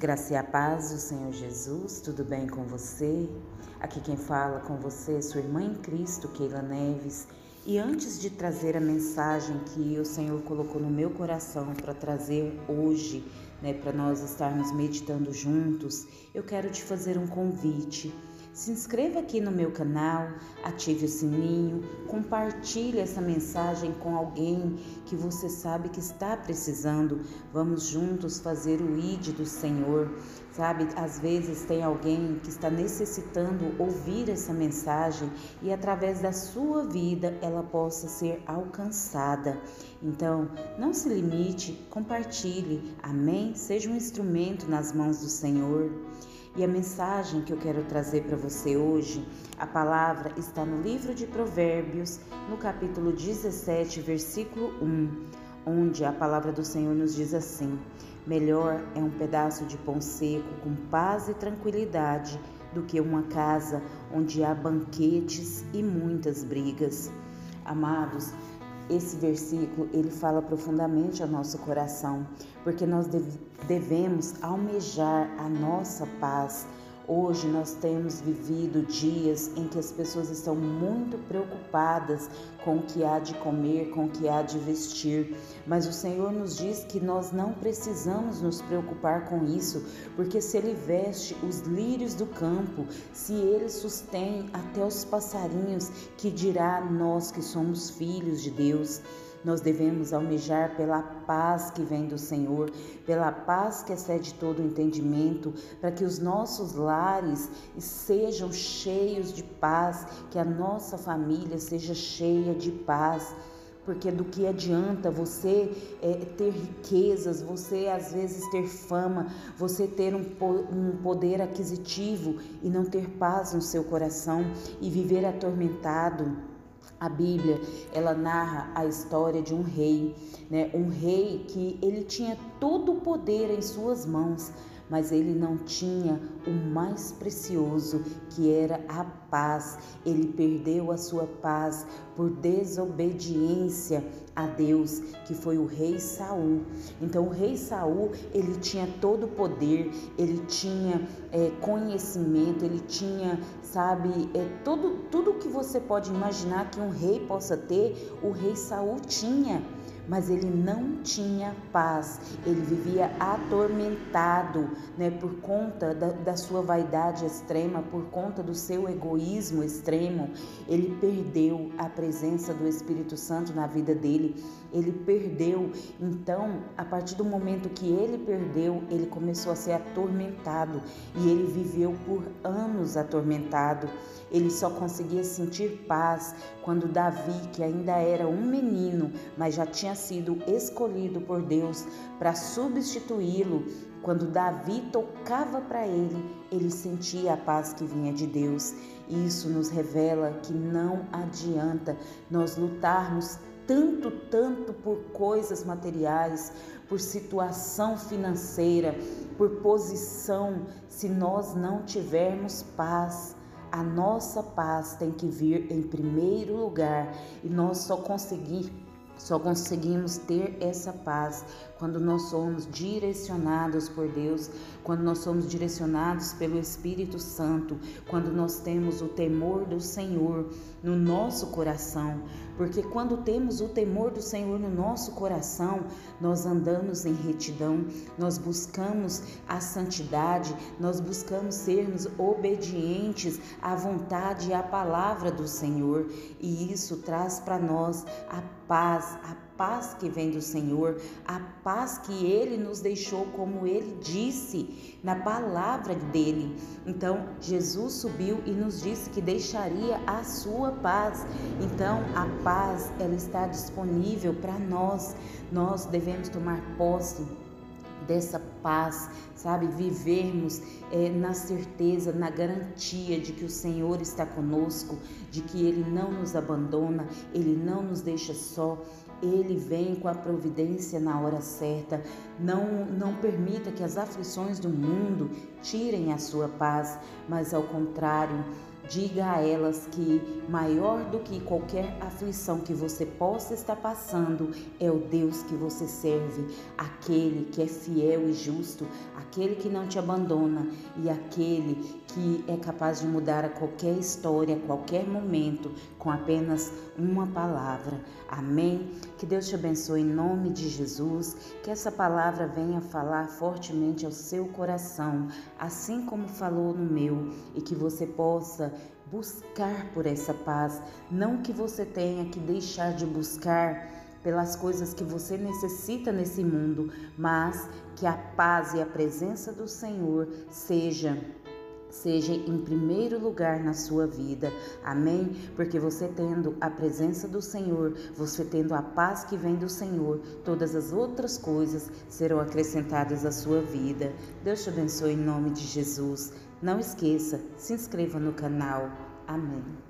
Graça e a paz do Senhor Jesus, tudo bem com você? Aqui quem fala com você é sua irmã em Cristo, Keila Neves. E antes de trazer a mensagem que o Senhor colocou no meu coração para trazer hoje, né, para nós estarmos meditando juntos, eu quero te fazer um convite. Se inscreva aqui no meu canal, ative o sininho, compartilhe essa mensagem com alguém que você sabe que está precisando. Vamos juntos fazer o ID do Senhor. Sabe, às vezes tem alguém que está necessitando ouvir essa mensagem e através da sua vida ela possa ser alcançada. Então, não se limite, compartilhe. Amém? Seja um instrumento nas mãos do Senhor. E a mensagem que eu quero trazer para você hoje, a palavra está no livro de Provérbios, no capítulo 17, versículo 1, onde a palavra do Senhor nos diz assim: Melhor é um pedaço de pão seco com paz e tranquilidade do que uma casa onde há banquetes e muitas brigas. Amados, esse versículo ele fala profundamente ao nosso coração, porque nós devemos almejar a nossa paz Hoje nós temos vivido dias em que as pessoas estão muito preocupadas com o que há de comer, com o que há de vestir, mas o Senhor nos diz que nós não precisamos nos preocupar com isso, porque se Ele veste os lírios do campo, se Ele sustém até os passarinhos, que dirá nós que somos filhos de Deus. Nós devemos almejar pela paz que vem do Senhor, pela paz que excede todo o entendimento, para que os nossos lares sejam cheios de paz, que a nossa família seja cheia de paz porque do que adianta você é, ter riquezas, você às vezes ter fama, você ter um, um poder aquisitivo e não ter paz no seu coração e viver atormentado. A Bíblia, ela narra a história de um rei, né? Um rei que ele tinha todo o poder em suas mãos, mas ele não tinha o mais precioso, que era a paz. Ele perdeu a sua paz por desobediência a Deus, que foi o rei Saul. Então o rei Saul, ele tinha todo o poder, ele tinha é, conhecimento, ele tinha, sabe, é, todo, tudo que você pode imaginar que um rei possa ter, o rei Saul tinha mas ele não tinha paz, ele vivia atormentado né, por conta da, da sua vaidade extrema, por conta do seu egoísmo extremo. Ele perdeu a presença do Espírito Santo na vida dele, ele perdeu. Então, a partir do momento que ele perdeu, ele começou a ser atormentado e ele viveu por anos atormentado. Ele só conseguia sentir paz quando Davi, que ainda era um menino, mas já tinha sido escolhido por Deus para substituí-lo, quando Davi tocava para ele, ele sentia a paz que vinha de Deus. Isso nos revela que não adianta nós lutarmos tanto, tanto por coisas materiais, por situação financeira, por posição, se nós não tivermos paz. A nossa paz tem que vir em primeiro lugar e nós só conseguir só conseguimos ter essa paz quando nós somos direcionados por Deus, quando nós somos direcionados pelo Espírito Santo, quando nós temos o temor do Senhor no nosso coração. Porque quando temos o temor do Senhor no nosso coração, nós andamos em retidão, nós buscamos a santidade, nós buscamos sermos obedientes à vontade e à palavra do Senhor, e isso traz para nós a paz, a paz que vem do Senhor, a paz que ele nos deixou, como ele disse na palavra dele. Então, Jesus subiu e nos disse que deixaria a sua paz. Então, a paz, ela está disponível para nós. Nós devemos tomar posse dessa paz, sabe? Vivermos é, na certeza, na garantia de que o Senhor está conosco, de que Ele não nos abandona, Ele não nos deixa só. Ele vem com a providência na hora certa. Não, não permita que as aflições do mundo tirem a sua paz, mas ao contrário, Diga a elas que maior do que qualquer aflição que você possa estar passando é o Deus que você serve, aquele que é fiel e justo, aquele que não te abandona e aquele que é capaz de mudar a qualquer história, a qualquer momento, com apenas uma palavra. Amém? Que Deus te abençoe em nome de Jesus, que essa palavra venha falar fortemente ao seu coração, assim como falou no meu, e que você possa buscar por essa paz, não que você tenha que deixar de buscar pelas coisas que você necessita nesse mundo, mas que a paz e a presença do Senhor seja seja em primeiro lugar na sua vida. Amém? Porque você tendo a presença do Senhor, você tendo a paz que vem do Senhor, todas as outras coisas serão acrescentadas à sua vida. Deus te abençoe em nome de Jesus. Não esqueça, se inscreva no canal. Amém.